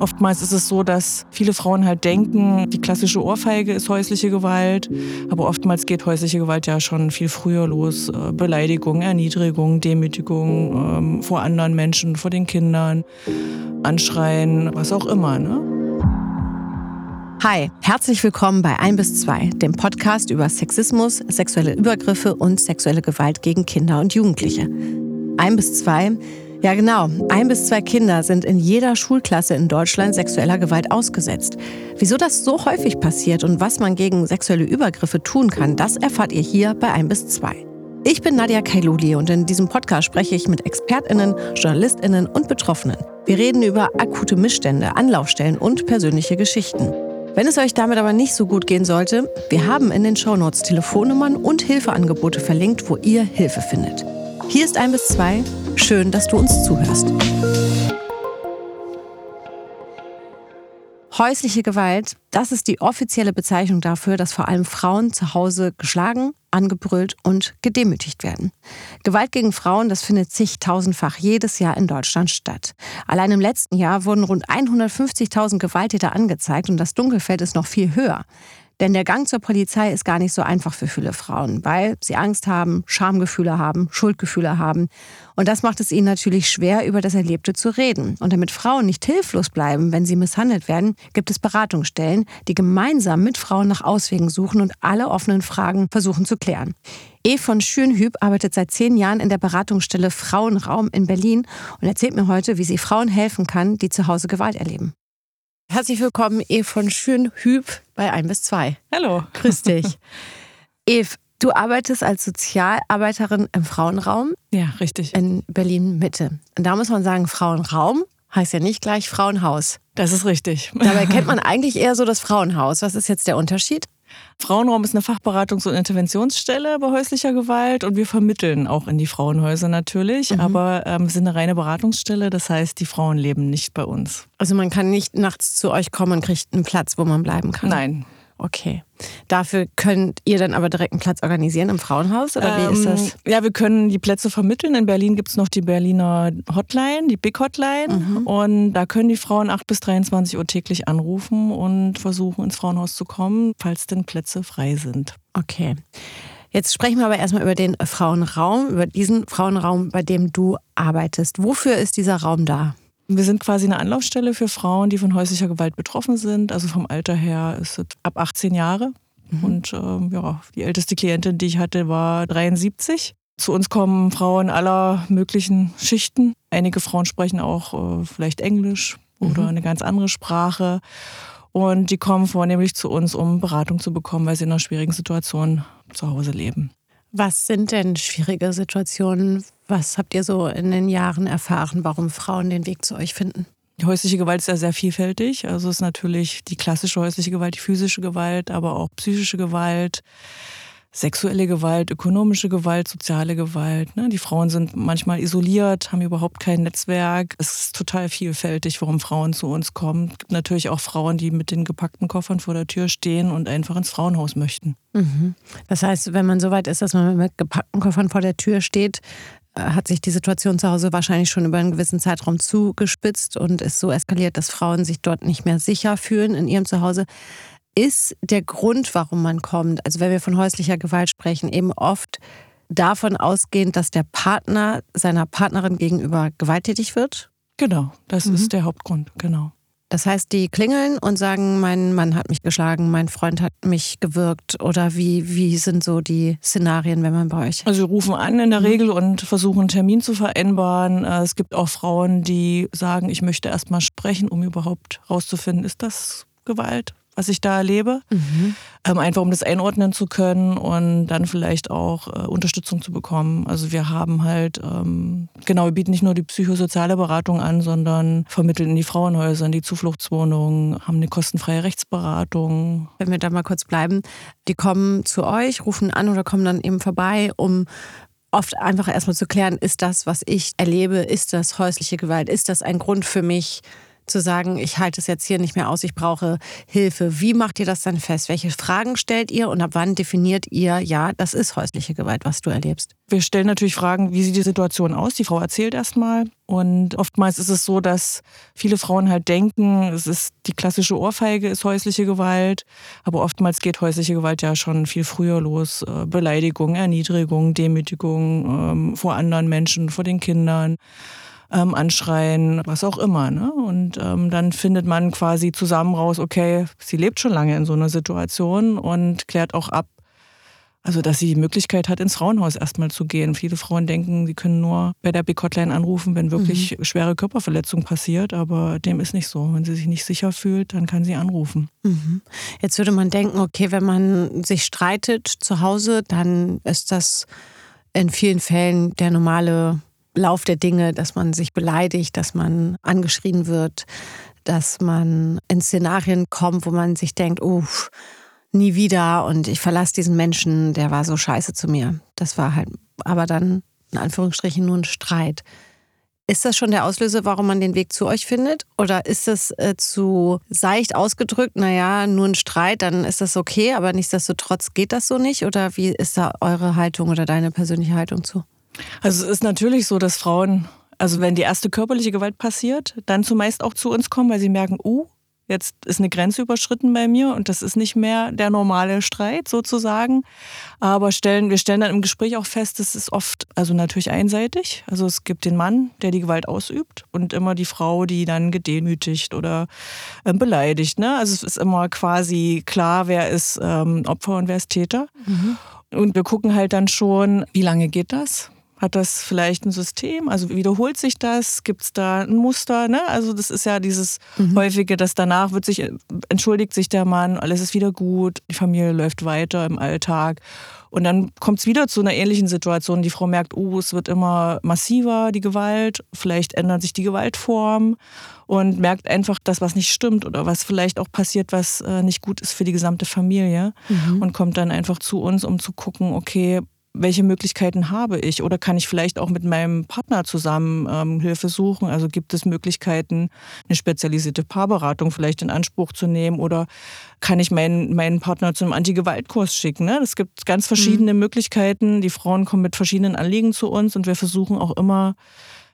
Oftmals ist es so, dass viele Frauen halt denken, die klassische Ohrfeige ist häusliche Gewalt, aber oftmals geht häusliche Gewalt ja schon viel früher los. Äh, Beleidigung, Erniedrigung, Demütigung ähm, vor anderen Menschen, vor den Kindern, Anschreien, was auch immer. Ne? Hi, herzlich willkommen bei 1 bis 2, dem Podcast über Sexismus, sexuelle Übergriffe und sexuelle Gewalt gegen Kinder und Jugendliche. 1 bis 2 ja, genau. Ein bis zwei Kinder sind in jeder Schulklasse in Deutschland sexueller Gewalt ausgesetzt. Wieso das so häufig passiert und was man gegen sexuelle Übergriffe tun kann, das erfahrt ihr hier bei ein bis zwei. Ich bin Nadia Kailuli und in diesem Podcast spreche ich mit ExpertInnen, JournalistInnen und Betroffenen. Wir reden über akute Missstände, Anlaufstellen und persönliche Geschichten. Wenn es euch damit aber nicht so gut gehen sollte, wir haben in den Shownotes Telefonnummern und Hilfeangebote verlinkt, wo ihr Hilfe findet. Hier ist ein bis zwei. Schön, dass du uns zuhörst. Häusliche Gewalt, das ist die offizielle Bezeichnung dafür, dass vor allem Frauen zu Hause geschlagen, angebrüllt und gedemütigt werden. Gewalt gegen Frauen, das findet zigtausendfach jedes Jahr in Deutschland statt. Allein im letzten Jahr wurden rund 150.000 Gewalttäter angezeigt und das Dunkelfeld ist noch viel höher. Denn der Gang zur Polizei ist gar nicht so einfach für viele Frauen, weil sie Angst haben, Schamgefühle haben, Schuldgefühle haben. Und das macht es ihnen natürlich schwer, über das Erlebte zu reden. Und damit Frauen nicht hilflos bleiben, wenn sie misshandelt werden, gibt es Beratungsstellen, die gemeinsam mit Frauen nach Auswegen suchen und alle offenen Fragen versuchen zu klären. E von Schönhüb arbeitet seit zehn Jahren in der Beratungsstelle Frauenraum in Berlin und erzählt mir heute, wie sie Frauen helfen kann, die zu Hause Gewalt erleben. Herzlich willkommen, Eve von Schönhüb bei 1 bis 2. Hallo. Grüß dich. Eve, du arbeitest als Sozialarbeiterin im Frauenraum. Ja, richtig. In Berlin-Mitte. Und da muss man sagen, Frauenraum heißt ja nicht gleich Frauenhaus. Das ist richtig. Dabei kennt man eigentlich eher so das Frauenhaus. Was ist jetzt der Unterschied? Frauenraum ist eine Fachberatungs- und Interventionsstelle bei häuslicher Gewalt und wir vermitteln auch in die Frauenhäuser natürlich, mhm. aber ähm, sind eine reine Beratungsstelle, das heißt, die Frauen leben nicht bei uns. Also man kann nicht nachts zu euch kommen und kriegt einen Platz, wo man bleiben kann? Nein. Okay. Dafür könnt ihr dann aber direkt einen Platz organisieren im Frauenhaus oder wie ähm, ist das? Ja, wir können die Plätze vermitteln. In Berlin gibt es noch die Berliner Hotline, die Big Hotline. Mhm. Und da können die Frauen 8 bis 23 Uhr täglich anrufen und versuchen, ins Frauenhaus zu kommen, falls denn Plätze frei sind. Okay. Jetzt sprechen wir aber erstmal über den Frauenraum, über diesen Frauenraum, bei dem du arbeitest. Wofür ist dieser Raum da? Wir sind quasi eine Anlaufstelle für Frauen, die von häuslicher Gewalt betroffen sind. Also vom Alter her ist es ab 18 Jahre. Mhm. Und ähm, ja, die älteste Klientin, die ich hatte, war 73. Zu uns kommen Frauen aller möglichen Schichten. Einige Frauen sprechen auch äh, vielleicht Englisch oder mhm. eine ganz andere Sprache. Und die kommen vornehmlich zu uns, um Beratung zu bekommen, weil sie in einer schwierigen Situation zu Hause leben. Was sind denn schwierige Situationen? Was habt ihr so in den Jahren erfahren, warum Frauen den Weg zu euch finden? Die häusliche Gewalt ist ja sehr vielfältig. Also es ist natürlich die klassische häusliche Gewalt, die physische Gewalt, aber auch psychische Gewalt sexuelle Gewalt, ökonomische Gewalt, soziale Gewalt. Ne? Die Frauen sind manchmal isoliert, haben überhaupt kein Netzwerk. Es ist total vielfältig, warum Frauen zu uns kommen. Es gibt natürlich auch Frauen, die mit den gepackten Koffern vor der Tür stehen und einfach ins Frauenhaus möchten. Mhm. Das heißt, wenn man so weit ist, dass man mit gepackten Koffern vor der Tür steht, äh, hat sich die Situation zu Hause wahrscheinlich schon über einen gewissen Zeitraum zugespitzt und ist so eskaliert, dass Frauen sich dort nicht mehr sicher fühlen in ihrem Zuhause ist der Grund, warum man kommt, also wenn wir von häuslicher Gewalt sprechen, eben oft davon ausgehend, dass der Partner seiner Partnerin gegenüber gewalttätig wird? Genau, das mhm. ist der Hauptgrund, genau. Das heißt, die klingeln und sagen, mein Mann hat mich geschlagen, mein Freund hat mich gewürgt oder wie, wie sind so die Szenarien, wenn man bei euch? Also wir rufen an in der mhm. Regel und versuchen einen Termin zu vereinbaren. Äh, es gibt auch Frauen, die sagen, ich möchte erst mal sprechen, um überhaupt rauszufinden, ist das Gewalt was ich da erlebe. Mhm. Ähm, einfach um das einordnen zu können und dann vielleicht auch äh, Unterstützung zu bekommen. Also wir haben halt, ähm, genau, wir bieten nicht nur die psychosoziale Beratung an, sondern vermitteln in die Frauenhäuser, in die Zufluchtswohnungen, haben eine kostenfreie Rechtsberatung. Wenn wir da mal kurz bleiben, die kommen zu euch, rufen an oder kommen dann eben vorbei, um oft einfach erstmal zu klären, ist das, was ich erlebe, ist das häusliche Gewalt, ist das ein Grund für mich, zu sagen, ich halte es jetzt hier nicht mehr aus, ich brauche Hilfe. Wie macht ihr das dann fest? Welche Fragen stellt ihr und ab wann definiert ihr, ja, das ist häusliche Gewalt, was du erlebst? Wir stellen natürlich Fragen, wie sieht die Situation aus? Die Frau erzählt erstmal. Und oftmals ist es so, dass viele Frauen halt denken, es ist die klassische Ohrfeige, ist häusliche Gewalt. Aber oftmals geht häusliche Gewalt ja schon viel früher los. Äh, Beleidigung, Erniedrigung, Demütigung ähm, vor anderen Menschen, vor den Kindern ähm, anschreien, was auch immer. Ne? Und ähm, dann findet man quasi zusammen raus, okay, sie lebt schon lange in so einer Situation und klärt auch ab, also dass sie die Möglichkeit hat, ins Frauenhaus erstmal zu gehen. Viele Frauen denken, sie können nur bei der Big Hotline anrufen, wenn wirklich mhm. schwere Körperverletzung passiert, aber dem ist nicht so. Wenn sie sich nicht sicher fühlt, dann kann sie anrufen. Mhm. Jetzt würde man denken, okay, wenn man sich streitet zu Hause, dann ist das in vielen Fällen der normale Lauf der Dinge, dass man sich beleidigt, dass man angeschrien wird, dass man in Szenarien kommt, wo man sich denkt, uff, nie wieder und ich verlasse diesen Menschen, der war so scheiße zu mir. Das war halt aber dann in Anführungsstrichen nur ein Streit. Ist das schon der Auslöser, warum man den Weg zu euch findet? Oder ist das äh, zu seicht ausgedrückt, naja, nur ein Streit, dann ist das okay, aber nichtsdestotrotz geht das so nicht? Oder wie ist da eure Haltung oder deine persönliche Haltung zu? Also es ist natürlich so, dass Frauen, also wenn die erste körperliche Gewalt passiert, dann zumeist auch zu uns kommen, weil sie merken, uh, jetzt ist eine Grenze überschritten bei mir und das ist nicht mehr der normale Streit sozusagen. Aber stellen, wir stellen dann im Gespräch auch fest, es ist oft, also natürlich einseitig. Also es gibt den Mann, der die Gewalt ausübt und immer die Frau, die dann gedemütigt oder äh, beleidigt. Ne? Also es ist immer quasi klar, wer ist ähm, Opfer und wer ist Täter. Mhm. Und wir gucken halt dann schon, wie lange geht das? Hat das vielleicht ein System? Also wiederholt sich das? Gibt es da ein Muster? Ne? Also das ist ja dieses mhm. häufige, dass danach wird sich, entschuldigt sich der Mann, alles ist wieder gut, die Familie läuft weiter im Alltag. Und dann kommt es wieder zu einer ähnlichen Situation. Die Frau merkt, oh, es wird immer massiver, die Gewalt. Vielleicht ändert sich die Gewaltform und merkt einfach, dass was nicht stimmt oder was vielleicht auch passiert, was äh, nicht gut ist für die gesamte Familie. Mhm. Und kommt dann einfach zu uns, um zu gucken, okay, welche Möglichkeiten habe ich? Oder kann ich vielleicht auch mit meinem Partner zusammen ähm, Hilfe suchen? Also gibt es Möglichkeiten, eine spezialisierte Paarberatung vielleicht in Anspruch zu nehmen? Oder kann ich meinen, meinen Partner zu einem Anti-Gewalt-Kurs schicken? Ne? Es gibt ganz verschiedene mhm. Möglichkeiten. Die Frauen kommen mit verschiedenen Anliegen zu uns und wir versuchen auch immer,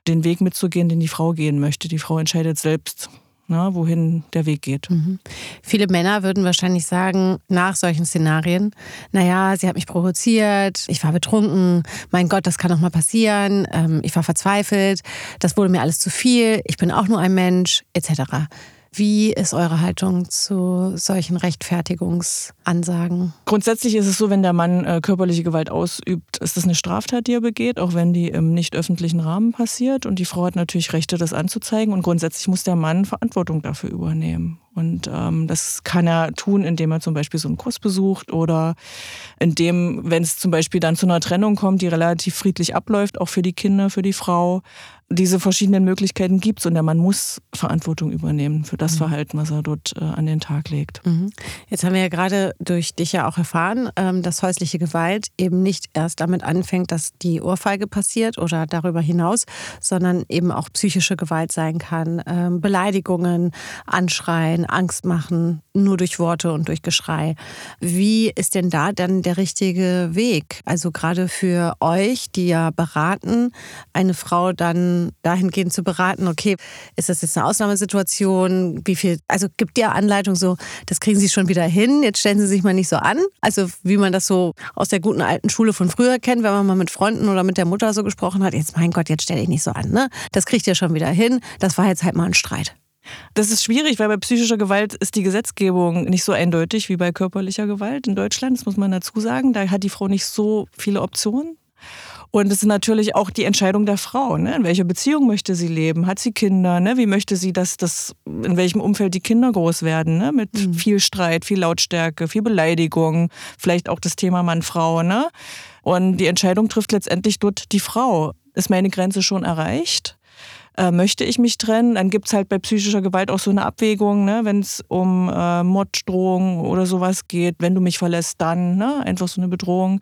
den Weg mitzugehen, den die Frau gehen möchte. Die Frau entscheidet selbst ne, wohin der Weg geht. Mhm. Viele Männer würden wahrscheinlich sagen, nach solchen Szenarien, naja, sie hat mich provoziert, ich war betrunken, mein Gott, das kann doch mal passieren, ähm, ich war verzweifelt, das wurde mir alles zu viel, ich bin auch nur ein Mensch, etc. Wie ist eure Haltung zu solchen Rechtfertigungsansagen? Grundsätzlich ist es so, wenn der Mann äh, körperliche Gewalt ausübt, ist das eine Straftat, die er begeht, auch wenn die im nicht öffentlichen Rahmen passiert. Und die Frau hat natürlich Rechte, das anzuzeigen. Und grundsätzlich muss der Mann Verantwortung dafür übernehmen. Und ähm, das kann er tun, indem er zum Beispiel so einen Kurs besucht oder indem, wenn es zum Beispiel dann zu einer Trennung kommt, die relativ friedlich abläuft, auch für die Kinder, für die Frau, diese verschiedenen Möglichkeiten gibt es und der Mann muss Verantwortung übernehmen für das mhm. Verhalten, was er dort äh, an den Tag legt. Mhm. Jetzt haben wir ja gerade durch dich ja auch erfahren, ähm, dass häusliche Gewalt eben nicht erst damit anfängt, dass die Ohrfeige passiert oder darüber hinaus, sondern eben auch psychische Gewalt sein kann. Ähm, Beleidigungen, Anschreien, Angst machen, nur durch Worte und durch Geschrei. Wie ist denn da dann der richtige Weg? Also gerade für euch, die ja beraten, eine Frau dann dahingehend zu beraten, okay, ist das jetzt eine Ausnahmesituation? Wie viel, also gibt ihr Anleitung so, das kriegen Sie schon wieder hin, jetzt stellen Sie sich mal nicht so an. Also wie man das so aus der guten alten Schule von früher kennt, wenn man mal mit Freunden oder mit der Mutter so gesprochen hat, jetzt mein Gott, jetzt stelle ich nicht so an, ne? Das kriegt ihr schon wieder hin. Das war jetzt halt mal ein Streit. Das ist schwierig, weil bei psychischer Gewalt ist die Gesetzgebung nicht so eindeutig wie bei körperlicher Gewalt in Deutschland. Das muss man dazu sagen. Da hat die Frau nicht so viele Optionen. Und es ist natürlich auch die Entscheidung der Frau. Ne? In welcher Beziehung möchte sie leben? Hat sie Kinder? Ne? Wie möchte sie, dass das, in welchem Umfeld die Kinder groß werden? Ne? Mit mhm. viel Streit, viel Lautstärke, viel Beleidigung, vielleicht auch das Thema Mann-Frau. Ne? Und die Entscheidung trifft letztendlich dort die Frau. Ist meine Grenze schon erreicht? Äh, möchte ich mich trennen? Dann gibt es halt bei psychischer Gewalt auch so eine Abwägung, ne? wenn es um äh, Morddrohung oder sowas geht, wenn du mich verlässt, dann ne? einfach so eine Bedrohung,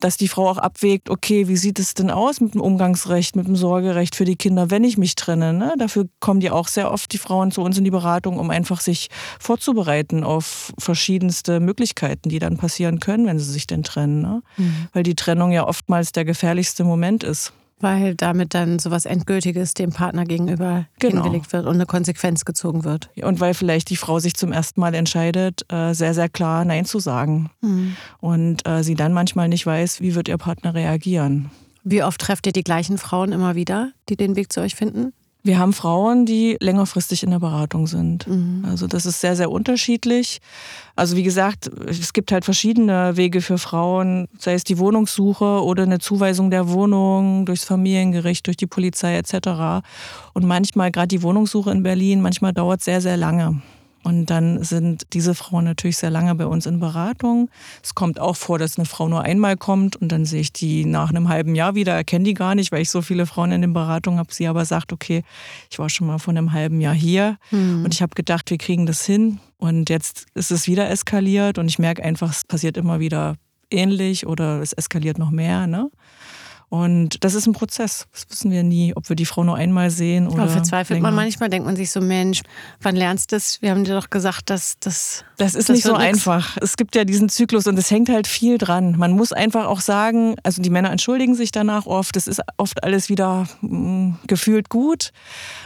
dass die Frau auch abwägt, okay, wie sieht es denn aus mit dem Umgangsrecht, mit dem Sorgerecht für die Kinder, wenn ich mich trenne? Ne? Dafür kommen die auch sehr oft, die Frauen, zu uns in die Beratung, um einfach sich vorzubereiten auf verschiedenste Möglichkeiten, die dann passieren können, wenn sie sich denn trennen. Ne? Mhm. Weil die Trennung ja oftmals der gefährlichste Moment ist. Weil damit dann sowas Endgültiges dem Partner gegenüber genau. hingelegt wird und eine Konsequenz gezogen wird. Und weil vielleicht die Frau sich zum ersten Mal entscheidet, äh, sehr, sehr klar Nein zu sagen. Mhm. Und äh, sie dann manchmal nicht weiß, wie wird ihr Partner reagieren. Wie oft trefft ihr die gleichen Frauen immer wieder, die den Weg zu euch finden? Wir haben Frauen, die längerfristig in der Beratung sind. Mhm. Also das ist sehr, sehr unterschiedlich. Also wie gesagt, es gibt halt verschiedene Wege für Frauen, sei es die Wohnungssuche oder eine Zuweisung der Wohnung durchs Familiengericht, durch die Polizei etc. Und manchmal, gerade die Wohnungssuche in Berlin, manchmal dauert es sehr, sehr lange. Und dann sind diese Frauen natürlich sehr lange bei uns in Beratung. Es kommt auch vor, dass eine Frau nur einmal kommt und dann sehe ich die nach einem halben Jahr wieder, erkenne die gar nicht, weil ich so viele Frauen in den Beratungen habe. Sie aber sagt, okay, ich war schon mal vor einem halben Jahr hier mhm. und ich habe gedacht, wir kriegen das hin. Und jetzt ist es wieder eskaliert und ich merke einfach, es passiert immer wieder ähnlich oder es eskaliert noch mehr. Ne? Und das ist ein Prozess. Das wissen wir nie, ob wir die Frau nur einmal sehen oder. Aber verzweifelt länger. man manchmal, denkt man sich so, Mensch, wann lernst du das? Wir haben dir doch gesagt, dass das. Das ist das nicht so nix. einfach. Es gibt ja diesen Zyklus und es hängt halt viel dran. Man muss einfach auch sagen, also die Männer entschuldigen sich danach oft. Es ist oft alles wieder mh, mm, gefühlt gut.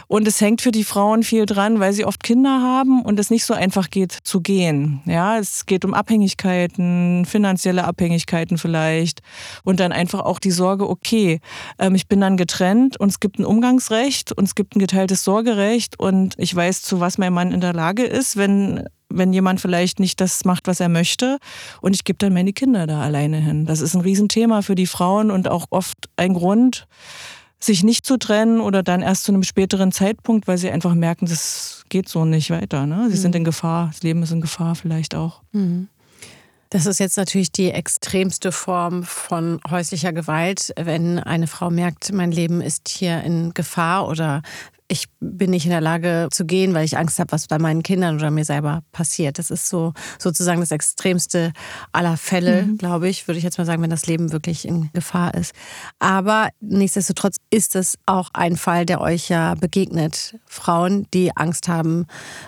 Und es hängt für die Frauen viel dran, weil sie oft Kinder haben und es nicht so einfach geht zu gehen. Ja, es geht um Abhängigkeiten, finanzielle Abhängigkeiten vielleicht. Und dann einfach auch die Sorge, okay, ähm, ich bin dann getrennt und es gibt ein Umgangsrecht und es gibt ein geteiltes Sorgerecht und ich weiß, zu was mein Mann in der Lage ist, wenn wenn jemand vielleicht nicht das macht, was er möchte. Und ich gebe dann meine Kinder da alleine hin. Das ist ein Riesenthema für die Frauen und auch oft ein Grund, sich nicht zu trennen oder dann erst zu einem späteren Zeitpunkt, weil sie einfach merken, das geht so nicht weiter. Ne? Sie mhm. sind in Gefahr, das Leben ist in Gefahr vielleicht auch. Mhm. Das ist jetzt natürlich die extremste Form von häuslicher Gewalt, wenn eine Frau merkt, mein Leben ist hier in Gefahr oder ich bin nicht in der Lage zu gehen, weil ich Angst habe, was bei meinen Kindern oder mir selber passiert. Das ist so sozusagen das extremste aller Fälle, mhm. glaube ich, würde ich jetzt mal sagen, wenn das Leben wirklich in Gefahr ist. Aber nichtsdestotrotz ist es auch ein Fall, der euch ja begegnet. Frauen, die Angst haben,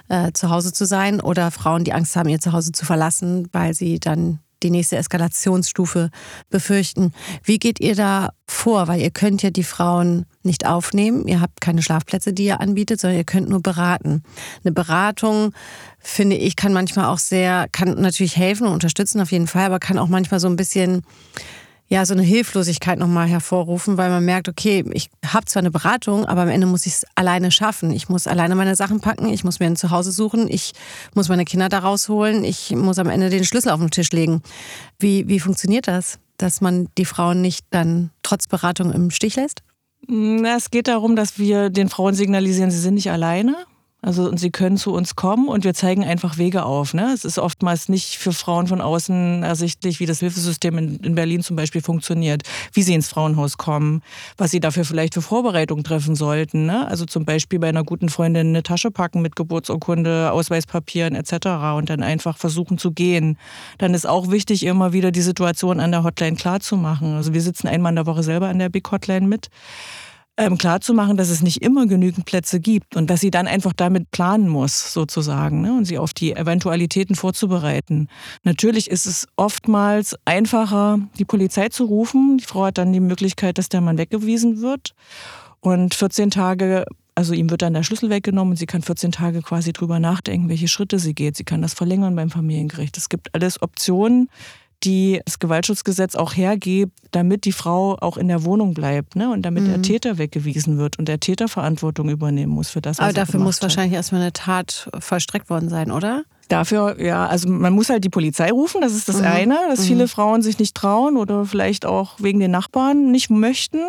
äh, zu Hause zu sein oder Frauen, die Angst haben, ihr Zuhause zu verlassen, weil sie dann die nächste Eskalationsstufe befürchten. Wie geht ihr da vor? Weil ihr könnt ja die Frauen nicht aufnehmen. Ihr habt keine Schlafplätze, die ihr anbietet, sondern ihr könnt nur beraten. Eine Beratung, finde ich, kann manchmal auch sehr, kann natürlich helfen und unterstützen auf jeden Fall, aber kann auch manchmal so ein bisschen ja, so eine Hilflosigkeit nochmal hervorrufen, weil man merkt, okay, ich habe zwar eine Beratung, aber am Ende muss ich es alleine schaffen. Ich muss alleine meine Sachen packen, ich muss mir ein Zuhause suchen, ich muss meine Kinder da rausholen, ich muss am Ende den Schlüssel auf den Tisch legen. Wie, wie funktioniert das, dass man die Frauen nicht dann trotz Beratung im Stich lässt? Na, es geht darum, dass wir den Frauen signalisieren, sie sind nicht alleine. Also und sie können zu uns kommen und wir zeigen einfach Wege auf. Ne? Es ist oftmals nicht für Frauen von außen ersichtlich, wie das Hilfesystem in, in, Berlin zum Beispiel funktioniert, wie sie ins Frauenhaus kommen, was sie dafür vielleicht für Vorbereitungen treffen sollten. Ne? Also zum Beispiel bei einer guten Freundin eine Tasche packen mit Geburtsurkunde, Ausweispapieren etc. und dann einfach versuchen zu gehen. Dann ist auch wichtig, immer wieder die Situation an der Hotline klarzumachen. Also wir sitzen einmal in der Woche selber an der Big Hotline mit ähm, klarzumachen, dass es nicht immer genügend Plätze gibt und dass sie dann einfach damit planen muss, sozusagen, ne? und sie auf die Eventualitäten vorzubereiten. Natürlich ist es oftmals einfacher, die Polizei zu rufen. Die Frau hat dann die Möglichkeit, dass der Mann weggewiesen wird. Und 14 Tage also ihm wird dann der Schlüssel weggenommen und sie kann 14 Tage quasi drüber nachdenken, welche Schritte sie geht. Sie kann das verlängern beim Familiengericht. Es gibt alles Optionen, die das Gewaltschutzgesetz auch hergibt, damit die Frau auch in der Wohnung bleibt ne? und damit mhm. der Täter weggewiesen wird und der Täter Verantwortung übernehmen muss für das, was Aber dafür muss hat. wahrscheinlich erstmal eine Tat vollstreckt worden sein, oder? Dafür, ja, also man muss halt die Polizei rufen, das ist das mhm. eine, dass mhm. viele Frauen sich nicht trauen oder vielleicht auch wegen den Nachbarn nicht möchten.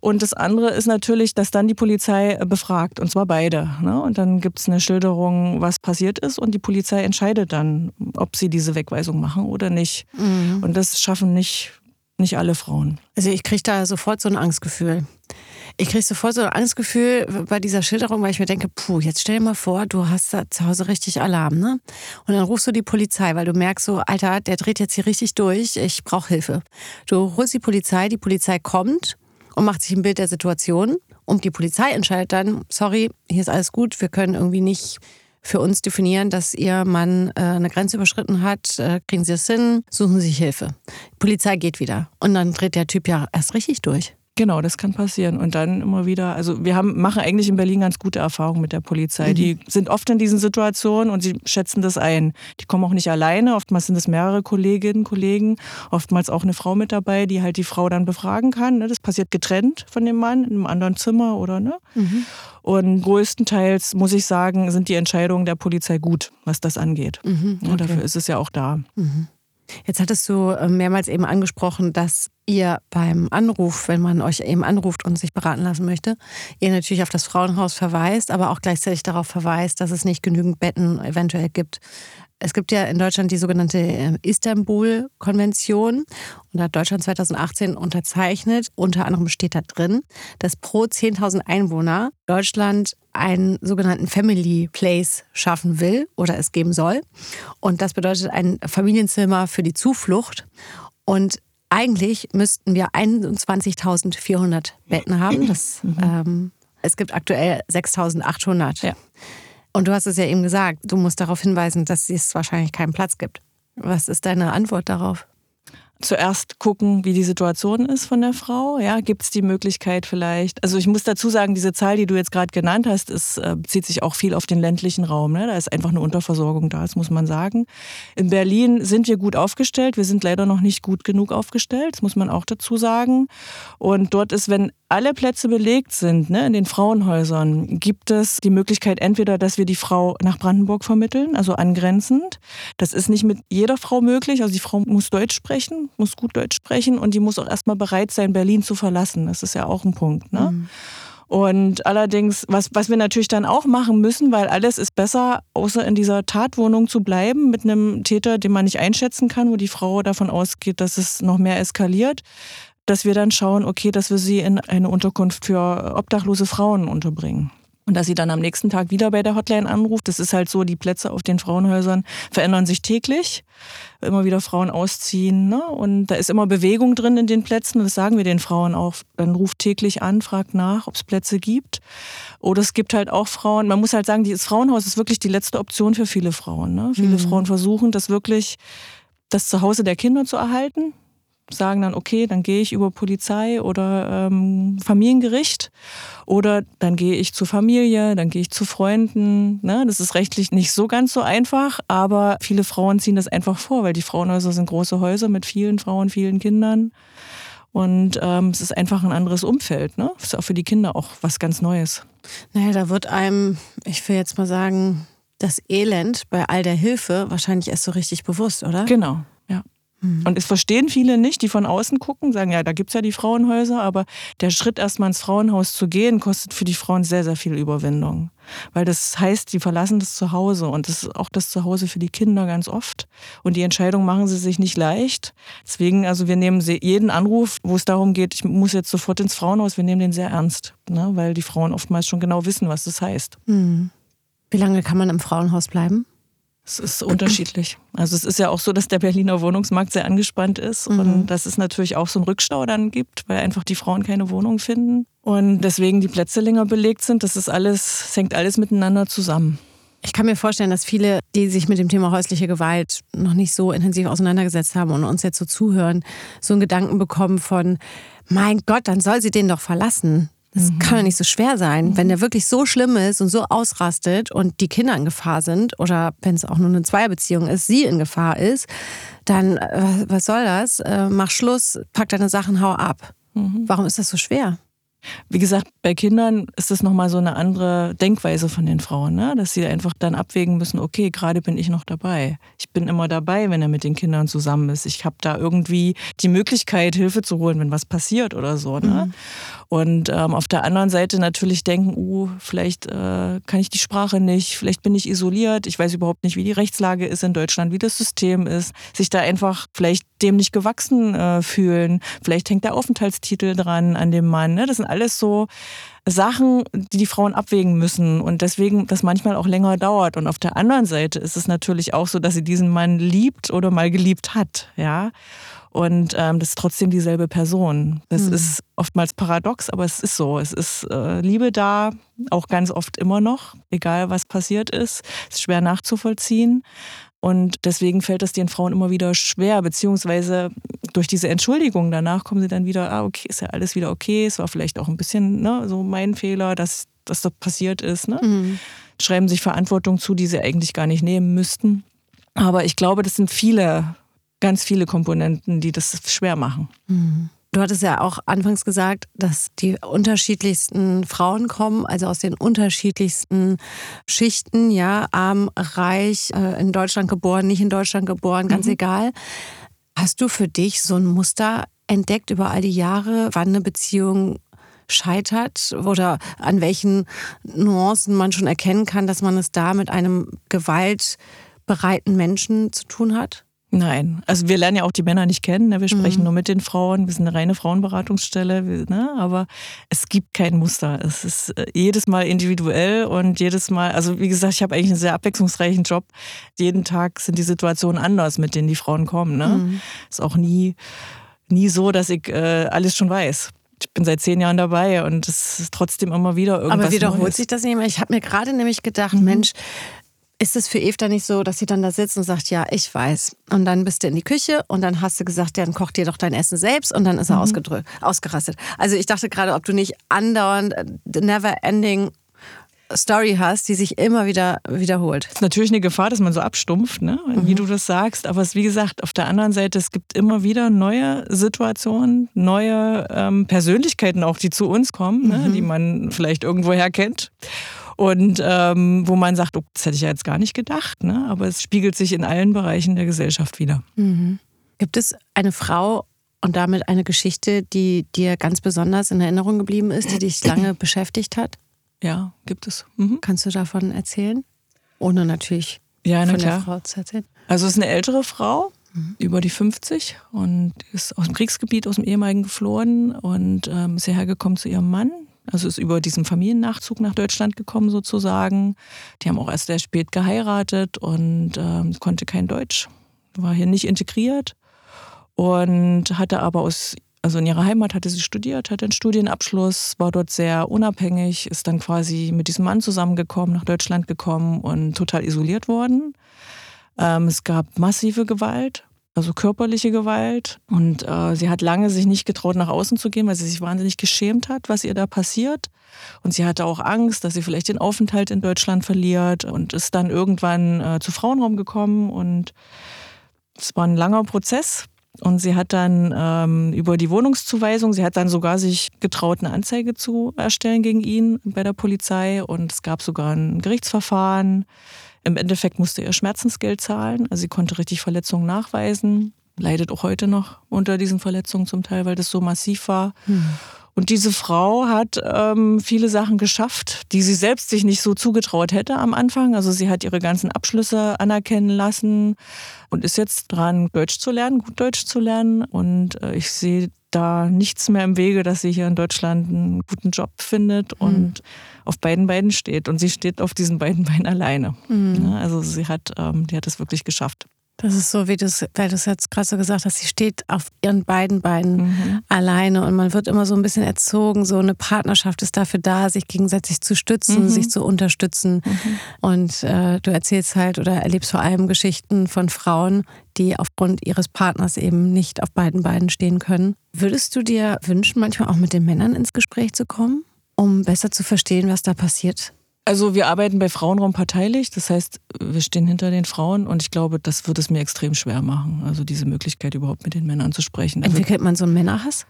Und das andere ist natürlich, dass dann die Polizei befragt, und zwar beide. Ne? Und dann gibt es eine Schilderung, was passiert ist, und die Polizei entscheidet dann, ob sie diese Wegweisung machen oder nicht. Mhm. Und das schaffen nicht, nicht alle Frauen. Also ich kriege da sofort so ein Angstgefühl. Ich kriege sofort so ein Angstgefühl bei dieser Schilderung, weil ich mir denke, puh, jetzt stell dir mal vor, du hast da zu Hause richtig Alarm, ne? Und dann rufst du die Polizei, weil du merkst so, Alter, der dreht jetzt hier richtig durch, ich brauche Hilfe. Du holst die Polizei, die Polizei kommt und macht sich ein Bild der Situation und die Polizei entscheidet dann, sorry, hier ist alles gut, wir können irgendwie nicht für uns definieren, dass Ihr Mann äh, eine Grenze überschritten hat, äh, kriegen Sie es hin, suchen Sie sich Hilfe. Die Polizei geht wieder. Und dann dreht der Typ ja erst richtig durch. Genau, das kann passieren. Und dann immer wieder, also wir haben, machen eigentlich in Berlin ganz gute Erfahrungen mit der Polizei. Mhm. Die sind oft in diesen Situationen und sie schätzen das ein. Die kommen auch nicht alleine. Oftmals sind es mehrere Kolleginnen, Kollegen, oftmals auch eine Frau mit dabei, die halt die Frau dann befragen kann. Ne? Das passiert getrennt von dem Mann in einem anderen Zimmer oder ne? Mhm. Und größtenteils, muss ich sagen, sind die Entscheidungen der Polizei gut, was das angeht. Mhm, okay. dafür ist es ja auch da. Mhm. Jetzt hattest du äh, mehrmals eben angesprochen, dass ihr beim Anruf, wenn man euch eben anruft und sich beraten lassen möchte, ihr natürlich auf das Frauenhaus verweist, aber auch gleichzeitig darauf verweist, dass es nicht genügend Betten eventuell gibt. Es gibt ja in Deutschland die sogenannte äh, Istanbul-Konvention und hat Deutschland 2018 unterzeichnet. Unter anderem steht da drin, dass pro 10.000 Einwohner Deutschland einen sogenannten Family Place schaffen will oder es geben soll. Und das bedeutet ein Familienzimmer für die Zuflucht. Und eigentlich müssten wir 21.400 Betten haben. Das, mhm. ähm, es gibt aktuell 6.800. Ja. Und du hast es ja eben gesagt, du musst darauf hinweisen, dass es wahrscheinlich keinen Platz gibt. Was ist deine Antwort darauf? Zuerst gucken, wie die Situation ist von der Frau. Ja, gibt es die Möglichkeit vielleicht? Also ich muss dazu sagen, diese Zahl, die du jetzt gerade genannt hast, ist, äh, bezieht sich auch viel auf den ländlichen Raum. Ne? Da ist einfach eine Unterversorgung da, das muss man sagen. In Berlin sind wir gut aufgestellt. Wir sind leider noch nicht gut genug aufgestellt, das muss man auch dazu sagen. Und dort ist, wenn alle Plätze belegt sind ne, in den Frauenhäusern, gibt es die Möglichkeit entweder, dass wir die Frau nach Brandenburg vermitteln, also angrenzend. Das ist nicht mit jeder Frau möglich. Also die Frau muss Deutsch sprechen, muss gut Deutsch sprechen und die muss auch erstmal bereit sein, Berlin zu verlassen. Das ist ja auch ein Punkt. Ne? Mhm. Und allerdings, was, was wir natürlich dann auch machen müssen, weil alles ist besser, außer in dieser Tatwohnung zu bleiben mit einem Täter, den man nicht einschätzen kann, wo die Frau davon ausgeht, dass es noch mehr eskaliert, dass wir dann schauen, okay, dass wir sie in eine Unterkunft für obdachlose Frauen unterbringen. Und dass sie dann am nächsten Tag wieder bei der Hotline anruft. Das ist halt so, die Plätze auf den Frauenhäusern verändern sich täglich. Immer wieder Frauen ausziehen. Ne? Und da ist immer Bewegung drin in den Plätzen. Das sagen wir den Frauen auch. Dann ruft täglich an, fragt nach, ob es Plätze gibt. Oder es gibt halt auch Frauen, man muss halt sagen, das Frauenhaus ist wirklich die letzte Option für viele Frauen. Ne? Viele mhm. Frauen versuchen das wirklich, das Zuhause der Kinder zu erhalten sagen dann, okay, dann gehe ich über Polizei oder ähm, Familiengericht oder dann gehe ich zur Familie, dann gehe ich zu Freunden. Ne? Das ist rechtlich nicht so ganz so einfach, aber viele Frauen ziehen das einfach vor, weil die Frauenhäuser sind große Häuser mit vielen Frauen, vielen Kindern. Und ähm, es ist einfach ein anderes Umfeld. Ne? Das ist auch für die Kinder auch was ganz Neues. Naja, da wird einem, ich will jetzt mal sagen, das Elend bei all der Hilfe wahrscheinlich erst so richtig bewusst, oder? Genau. Mhm. Und es verstehen viele nicht, die von außen gucken, sagen, ja, da gibt es ja die Frauenhäuser, aber der Schritt erstmal ins Frauenhaus zu gehen, kostet für die Frauen sehr, sehr viel Überwindung. Weil das heißt, die verlassen das Zuhause und das ist auch das Zuhause für die Kinder ganz oft. Und die Entscheidung machen sie sich nicht leicht. Deswegen, also wir nehmen jeden Anruf, wo es darum geht, ich muss jetzt sofort ins Frauenhaus, wir nehmen den sehr ernst, ne? weil die Frauen oftmals schon genau wissen, was das heißt. Mhm. Wie lange kann man im Frauenhaus bleiben? Es ist unterschiedlich. Also es ist ja auch so, dass der Berliner Wohnungsmarkt sehr angespannt ist mhm. und dass es natürlich auch so einen Rückstau dann gibt, weil einfach die Frauen keine Wohnung finden und deswegen die Plätze länger belegt sind. Das ist alles, es hängt alles miteinander zusammen. Ich kann mir vorstellen, dass viele, die sich mit dem Thema häusliche Gewalt noch nicht so intensiv auseinandergesetzt haben und uns jetzt so zuhören, so einen Gedanken bekommen von, mein Gott, dann soll sie den doch verlassen. Das mhm. kann doch nicht so schwer sein. Mhm. Wenn der wirklich so schlimm ist und so ausrastet und die Kinder in Gefahr sind oder wenn es auch nur eine Zweierbeziehung ist, sie in Gefahr ist, dann äh, was soll das? Äh, mach Schluss, pack deine Sachen, hau ab. Mhm. Warum ist das so schwer? Wie gesagt, bei Kindern ist das nochmal so eine andere Denkweise von den Frauen, ne? dass sie einfach dann abwägen müssen, okay, gerade bin ich noch dabei. Ich bin immer dabei, wenn er mit den Kindern zusammen ist. Ich habe da irgendwie die Möglichkeit, Hilfe zu holen, wenn was passiert oder so. Ne? Mhm. Und ähm, auf der anderen Seite natürlich denken, uh, vielleicht äh, kann ich die Sprache nicht, vielleicht bin ich isoliert, ich weiß überhaupt nicht, wie die Rechtslage ist in Deutschland, wie das System ist, sich da einfach vielleicht dem nicht gewachsen äh, fühlen, vielleicht hängt der Aufenthaltstitel dran an dem Mann. Ne? Das sind alles so Sachen, die die Frauen abwägen müssen und deswegen das manchmal auch länger dauert. Und auf der anderen Seite ist es natürlich auch so, dass sie diesen Mann liebt oder mal geliebt hat, ja. Und ähm, das ist trotzdem dieselbe Person. Das mhm. ist oftmals paradox, aber es ist so. Es ist äh, Liebe da, auch ganz oft immer noch, egal was passiert ist. Es ist schwer nachzuvollziehen. Und deswegen fällt es den Frauen immer wieder schwer, beziehungsweise durch diese Entschuldigung danach kommen sie dann wieder, ah, okay, ist ja alles wieder okay, es war vielleicht auch ein bisschen ne, so mein Fehler, dass, dass das passiert ist. Ne? Mhm. Schreiben sich Verantwortung zu, die sie eigentlich gar nicht nehmen müssten. Aber ich glaube, das sind viele, ganz viele Komponenten, die das schwer machen. Mhm. Du hattest ja auch anfangs gesagt, dass die unterschiedlichsten Frauen kommen, also aus den unterschiedlichsten Schichten, ja, arm, reich, äh, in Deutschland geboren, nicht in Deutschland geboren, ganz mhm. egal. Hast du für dich so ein Muster entdeckt über all die Jahre, wann eine Beziehung scheitert oder an welchen Nuancen man schon erkennen kann, dass man es da mit einem gewaltbereiten Menschen zu tun hat? Nein, also wir lernen ja auch die Männer nicht kennen. Ne? Wir sprechen mhm. nur mit den Frauen. Wir sind eine reine Frauenberatungsstelle, ne? aber es gibt kein Muster. Es ist äh, jedes Mal individuell und jedes Mal, also wie gesagt, ich habe eigentlich einen sehr abwechslungsreichen Job. Jeden Tag sind die Situationen anders, mit denen die Frauen kommen. Ne? Mhm. Ist auch nie, nie so, dass ich äh, alles schon weiß ich bin seit zehn Jahren dabei und es ist trotzdem immer wieder irgendwas. Aber wiederholt Neues. sich das nicht mehr? Ich habe mir gerade nämlich gedacht, mhm. Mensch, ist es für Eva nicht so, dass sie dann da sitzt und sagt, ja, ich weiß. Und dann bist du in die Küche und dann hast du gesagt, ja, dann koch dir doch dein Essen selbst und dann ist er mhm. ausgerastet. Also ich dachte gerade, ob du nicht andauernd äh, never ending Story hast, die sich immer wieder wiederholt. Das ist natürlich eine Gefahr, dass man so abstumpft, ne? wie mhm. du das sagst. Aber es, wie gesagt, auf der anderen Seite, es gibt immer wieder neue Situationen, neue ähm, Persönlichkeiten auch, die zu uns kommen, ne? mhm. ne? die man vielleicht irgendwoher kennt. Und ähm, wo man sagt, oh, das hätte ich ja jetzt gar nicht gedacht, ne? aber es spiegelt sich in allen Bereichen der Gesellschaft wieder. Mhm. Gibt es eine Frau und damit eine Geschichte, die dir ganz besonders in Erinnerung geblieben ist, die dich lange beschäftigt hat? Ja, gibt es. Mhm. Kannst du davon erzählen? Ohne natürlich ja, von klar. der Frau zu erzählen. Also es ist eine ältere Frau, mhm. über die 50 und ist aus dem Kriegsgebiet, aus dem ehemaligen geflohen und ähm, ist hierher gekommen zu ihrem Mann, also ist über diesen Familiennachzug nach Deutschland gekommen sozusagen. Die haben auch erst sehr spät geheiratet und äh, konnte kein Deutsch, war hier nicht integriert und hatte aber aus also in ihrer Heimat hatte sie studiert, hatte einen Studienabschluss, war dort sehr unabhängig, ist dann quasi mit diesem Mann zusammengekommen, nach Deutschland gekommen und total isoliert worden. Ähm, es gab massive Gewalt also körperliche Gewalt. Und äh, sie hat lange sich nicht getraut, nach außen zu gehen, weil sie sich wahnsinnig geschämt hat, was ihr da passiert. Und sie hatte auch Angst, dass sie vielleicht den Aufenthalt in Deutschland verliert und ist dann irgendwann äh, zu Frauenraum gekommen. Und es war ein langer Prozess. Und sie hat dann ähm, über die Wohnungszuweisung, sie hat dann sogar sich getraut, eine Anzeige zu erstellen gegen ihn bei der Polizei. Und es gab sogar ein Gerichtsverfahren. Im Endeffekt musste er Schmerzensgeld zahlen. Also sie konnte richtig Verletzungen nachweisen. Leidet auch heute noch unter diesen Verletzungen zum Teil, weil das so massiv war. Hm. Und diese Frau hat ähm, viele Sachen geschafft, die sie selbst sich nicht so zugetraut hätte am Anfang. Also sie hat ihre ganzen Abschlüsse anerkennen lassen und ist jetzt dran, Deutsch zu lernen, gut Deutsch zu lernen. Und äh, ich sehe da nichts mehr im Wege, dass sie hier in Deutschland einen guten Job findet mhm. und auf beiden Beinen steht. Und sie steht auf diesen beiden Beinen alleine. Mhm. also sie hat, ähm, die hat es wirklich geschafft. Das ist so, wie du es, weil du es jetzt gerade so gesagt hast, sie steht auf ihren beiden Beinen mhm. alleine und man wird immer so ein bisschen erzogen, so eine Partnerschaft ist dafür da, sich gegenseitig zu stützen, mhm. sich zu unterstützen. Mhm. Und äh, du erzählst halt oder erlebst vor allem Geschichten von Frauen, die aufgrund ihres Partners eben nicht auf beiden Beinen stehen können. Würdest du dir wünschen, manchmal auch mit den Männern ins Gespräch zu kommen, um besser zu verstehen, was da passiert? Also wir arbeiten bei Frauenraum parteilich, das heißt, wir stehen hinter den Frauen und ich glaube, das wird es mir extrem schwer machen, also diese Möglichkeit überhaupt mit den Männern zu sprechen. Also Entwickelt man so einen Männerhass?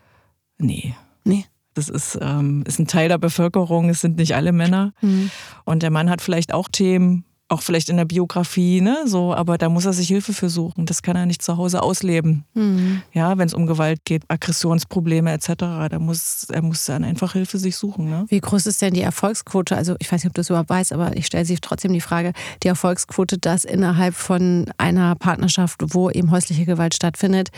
Nee. Nee. Das ist, ähm, ist ein Teil der Bevölkerung, es sind nicht alle Männer. Mhm. Und der Mann hat vielleicht auch Themen, auch vielleicht in der Biografie, ne, so, aber da muss er sich Hilfe für suchen. Das kann er nicht zu Hause ausleben. Mhm. Ja, wenn es um Gewalt geht, Aggressionsprobleme etc., da muss er muss dann einfach Hilfe sich suchen. Ne? Wie groß ist denn die Erfolgsquote? Also ich weiß nicht, ob du es überhaupt weißt, aber ich stelle sich trotzdem die Frage, die Erfolgsquote, dass innerhalb von einer Partnerschaft, wo eben häusliche Gewalt stattfindet,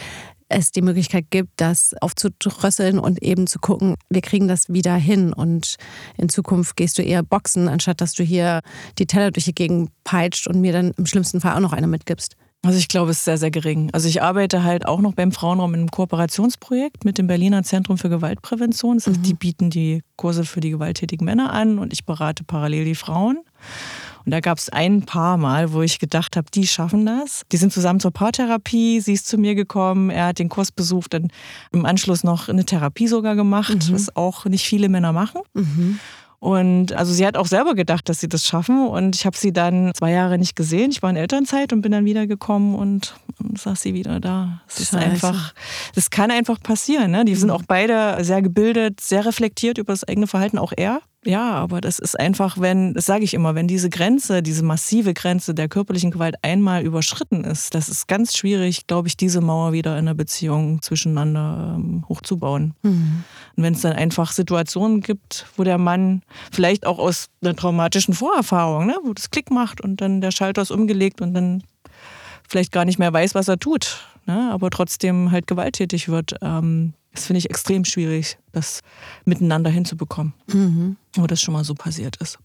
es die Möglichkeit gibt, das aufzudrösseln und eben zu gucken, wir kriegen das wieder hin und in Zukunft gehst du eher boxen, anstatt dass du hier die Teller durch die Gegend peitscht und mir dann im schlimmsten Fall auch noch eine mitgibst. Also ich glaube, es ist sehr, sehr gering. Also ich arbeite halt auch noch beim Frauenraum in einem Kooperationsprojekt mit dem Berliner Zentrum für Gewaltprävention. Das heißt, mhm. die bieten die Kurse für die gewalttätigen Männer an und ich berate parallel die Frauen. Und da gab es ein paar Mal, wo ich gedacht habe, die schaffen das. Die sind zusammen zur Paartherapie, sie ist zu mir gekommen, er hat den Kurs besucht, dann im Anschluss noch eine Therapie sogar gemacht, mhm. was auch nicht viele Männer machen. Mhm. Und also sie hat auch selber gedacht, dass sie das schaffen. Und ich habe sie dann zwei Jahre nicht gesehen. Ich war in Elternzeit und bin dann wiedergekommen und, und saß sie wieder da. Es ist einfach, das kann einfach passieren. Ne? Die sind mhm. auch beide sehr gebildet, sehr reflektiert über das eigene Verhalten, auch er. Ja, aber das ist einfach, wenn, das sage ich immer, wenn diese Grenze, diese massive Grenze der körperlichen Gewalt einmal überschritten ist, das ist ganz schwierig, glaube ich, diese Mauer wieder in der Beziehung zwischeneinander ähm, hochzubauen. Mhm. Und wenn es dann einfach Situationen gibt, wo der Mann vielleicht auch aus einer traumatischen Vorerfahrung, ne, wo das Klick macht und dann der Schalter ist umgelegt und dann vielleicht gar nicht mehr weiß, was er tut, ne, aber trotzdem halt gewalttätig wird, ähm, das finde ich extrem schwierig, das miteinander hinzubekommen, mhm. wo das schon mal so passiert ist.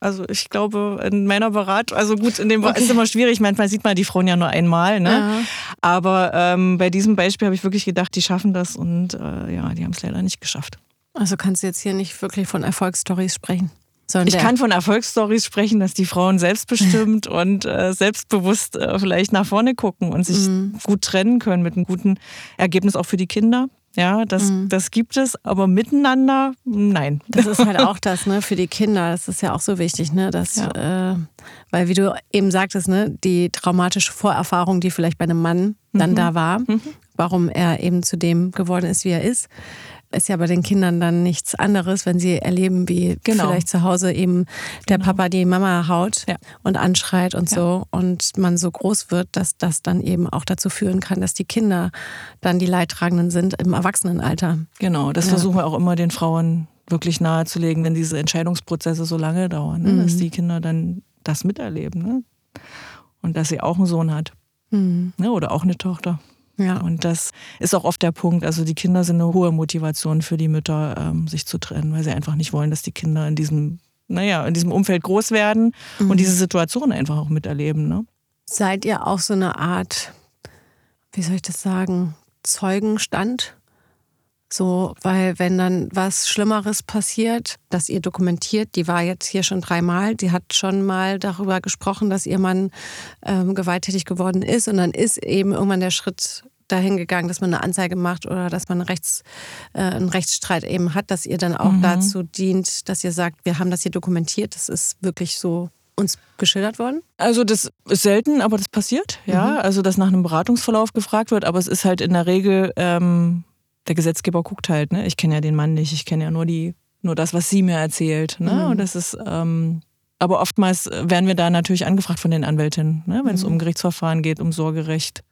Also ich glaube, in meiner Beratung, also gut, in dem okay. ist immer schwierig, manchmal sieht man die Frauen ja nur einmal, ne? Ja. Aber ähm, bei diesem Beispiel habe ich wirklich gedacht, die schaffen das und äh, ja, die haben es leider nicht geschafft. Also kannst du jetzt hier nicht wirklich von Erfolgsstories sprechen? Ich kann von Erfolgsstories sprechen, dass die Frauen selbstbestimmt und äh, selbstbewusst äh, vielleicht nach vorne gucken und sich mhm. gut trennen können mit einem guten Ergebnis auch für die Kinder. Ja, das, mhm. das gibt es, aber miteinander, nein. Das ist halt auch das, ne, für die Kinder. Das ist ja auch so wichtig, ne, dass, ja. äh, weil wie du eben sagtest, ne, die traumatische Vorerfahrung, die vielleicht bei einem Mann dann mhm. da war, mhm. warum er eben zu dem geworden ist, wie er ist, ist ja bei den Kindern dann nichts anderes, wenn sie erleben, wie genau. vielleicht zu Hause eben der genau. Papa die Mama haut ja. und anschreit und ja. so und man so groß wird, dass das dann eben auch dazu führen kann, dass die Kinder dann die Leidtragenden sind im Erwachsenenalter. Genau, das ja. versuchen wir auch immer den Frauen wirklich nahezulegen, wenn diese Entscheidungsprozesse so lange dauern, ne? mhm. dass die Kinder dann das miterleben ne? und dass sie auch einen Sohn hat mhm. ne? oder auch eine Tochter. Ja. Und das ist auch oft der Punkt. Also die Kinder sind eine hohe Motivation für die Mütter, ähm, sich zu trennen, weil sie einfach nicht wollen, dass die Kinder in diesem, naja, in diesem Umfeld groß werden mhm. und diese Situation einfach auch miterleben. Ne? Seid ihr auch so eine Art, wie soll ich das sagen, Zeugenstand? So, weil wenn dann was Schlimmeres passiert, dass ihr dokumentiert, die war jetzt hier schon dreimal, die hat schon mal darüber gesprochen, dass ihr Mann ähm, gewalttätig geworden ist und dann ist eben irgendwann der Schritt dahin gegangen, dass man eine Anzeige macht oder dass man Rechts, äh, einen Rechtsstreit eben hat, dass ihr dann auch mhm. dazu dient, dass ihr sagt, wir haben das hier dokumentiert, das ist wirklich so uns geschildert worden? Also das ist selten, aber das passiert, ja. Mhm. Also dass nach einem Beratungsverlauf gefragt wird, aber es ist halt in der Regel ähm, der Gesetzgeber guckt halt, ne? Ich kenne ja den Mann nicht, ich kenne ja nur die, nur das, was sie mir erzählt. Ne? Mhm. Und das ist, ähm, aber oftmals werden wir da natürlich angefragt von den Anwältinnen, ne? wenn es mhm. um Gerichtsverfahren geht, um Sorgerecht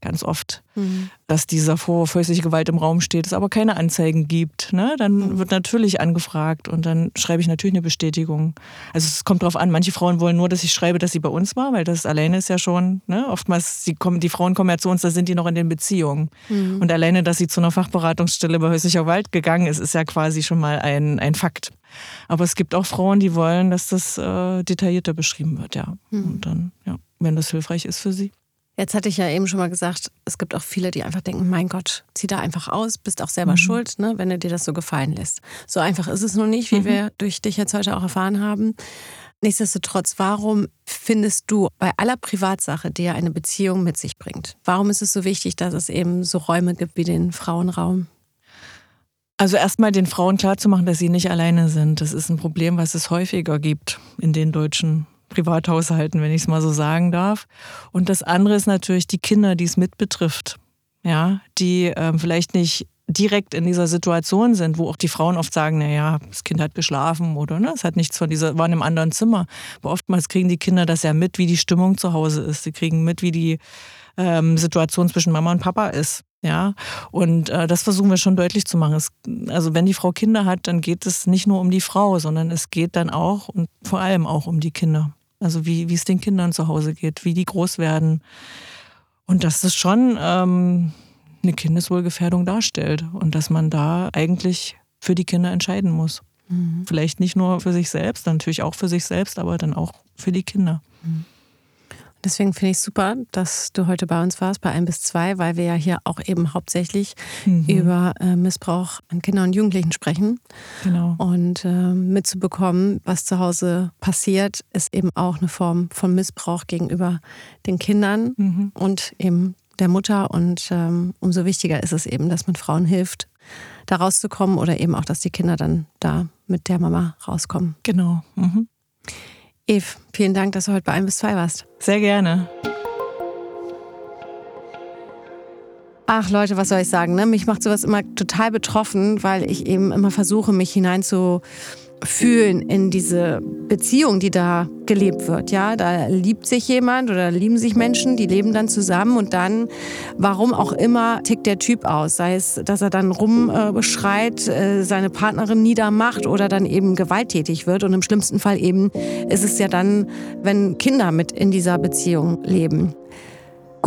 ganz oft, mhm. dass dieser Vorwurf häusliche Gewalt im Raum steht, es aber keine Anzeigen gibt. Ne? Dann mhm. wird natürlich angefragt und dann schreibe ich natürlich eine Bestätigung. Also es kommt darauf an, manche Frauen wollen nur, dass ich schreibe, dass sie bei uns war, weil das alleine ist ja schon, ne? oftmals, die, kommen, die Frauen kommen ja zu uns, da sind die noch in den Beziehungen. Mhm. Und alleine, dass sie zu einer Fachberatungsstelle bei häuslicher Gewalt gegangen ist, ist ja quasi schon mal ein, ein Fakt. Aber es gibt auch Frauen, die wollen, dass das äh, detaillierter beschrieben wird, ja. Mhm. Und dann, ja, wenn das hilfreich ist für sie. Jetzt hatte ich ja eben schon mal gesagt, es gibt auch viele, die einfach denken, mein Gott, zieh da einfach aus, bist auch selber mhm. schuld, ne, wenn du dir das so gefallen lässt. So einfach ist es nur nicht, wie mhm. wir durch dich jetzt heute auch erfahren haben. Nichtsdestotrotz, warum findest du bei aller Privatsache, die ja eine Beziehung mit sich bringt, warum ist es so wichtig, dass es eben so Räume gibt wie den Frauenraum? Also erstmal den Frauen klarzumachen, dass sie nicht alleine sind. Das ist ein Problem, was es häufiger gibt in den deutschen Privathaushalten, wenn ich es mal so sagen darf. Und das andere ist natürlich die Kinder, die es mit betrifft. Ja, die äh, vielleicht nicht direkt in dieser Situation sind, wo auch die Frauen oft sagen, naja, das Kind hat geschlafen oder ne, es hat nichts von dieser, war in einem anderen Zimmer. Aber oftmals kriegen die Kinder das ja mit, wie die Stimmung zu Hause ist. Sie kriegen mit, wie die ähm, Situation zwischen Mama und Papa ist. Ja, und äh, das versuchen wir schon deutlich zu machen. Es, also wenn die Frau Kinder hat, dann geht es nicht nur um die Frau, sondern es geht dann auch und vor allem auch um die Kinder. Also wie, wie es den Kindern zu Hause geht, wie die groß werden. Und dass es schon ähm, eine Kindeswohlgefährdung darstellt und dass man da eigentlich für die Kinder entscheiden muss. Mhm. Vielleicht nicht nur für sich selbst, natürlich auch für sich selbst, aber dann auch für die Kinder. Mhm. Deswegen finde ich super, dass du heute bei uns warst, bei 1 bis 2, weil wir ja hier auch eben hauptsächlich mhm. über äh, Missbrauch an Kindern und Jugendlichen sprechen. Genau. Und äh, mitzubekommen, was zu Hause passiert, ist eben auch eine Form von Missbrauch gegenüber den Kindern mhm. und eben der Mutter. Und ähm, umso wichtiger ist es eben, dass man Frauen hilft, da rauszukommen oder eben auch, dass die Kinder dann da mit der Mama rauskommen. Genau. Mhm. Eve, vielen Dank, dass du heute bei 1 bis 2 warst. Sehr gerne. Ach Leute, was soll ich sagen? Ne? Mich macht sowas immer total betroffen, weil ich eben immer versuche, mich hinein zu fühlen in diese Beziehung, die da gelebt wird. Ja, da liebt sich jemand oder lieben sich Menschen, die leben dann zusammen und dann, warum auch immer, tickt der Typ aus. Sei es, dass er dann rumschreit, äh, seine Partnerin niedermacht oder dann eben gewalttätig wird. Und im schlimmsten Fall eben ist es ja dann, wenn Kinder mit in dieser Beziehung leben.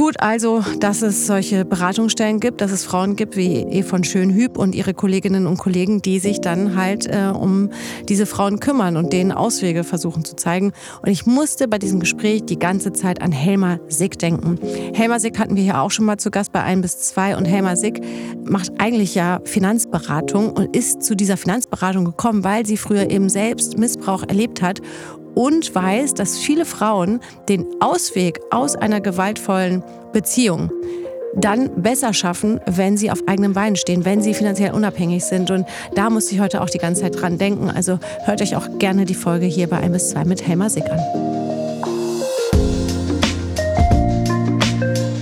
Gut also, dass es solche Beratungsstellen gibt, dass es Frauen gibt wie E von Schönhüb und ihre Kolleginnen und Kollegen, die sich dann halt äh, um diese Frauen kümmern und denen Auswege versuchen zu zeigen. Und ich musste bei diesem Gespräch die ganze Zeit an Helma Sick denken. Helma Sick hatten wir hier auch schon mal zu Gast bei 1 bis 2 und Helma Sick macht eigentlich ja Finanzberatung und ist zu dieser Finanzberatung gekommen, weil sie früher eben selbst Missbrauch erlebt hat und weiß, dass viele Frauen den Ausweg aus einer gewaltvollen Beziehung dann besser schaffen, wenn sie auf eigenen Beinen stehen, wenn sie finanziell unabhängig sind. Und da muss ich heute auch die ganze Zeit dran denken. Also hört euch auch gerne die Folge hier bei 1 bis 2 mit Helma Sick an.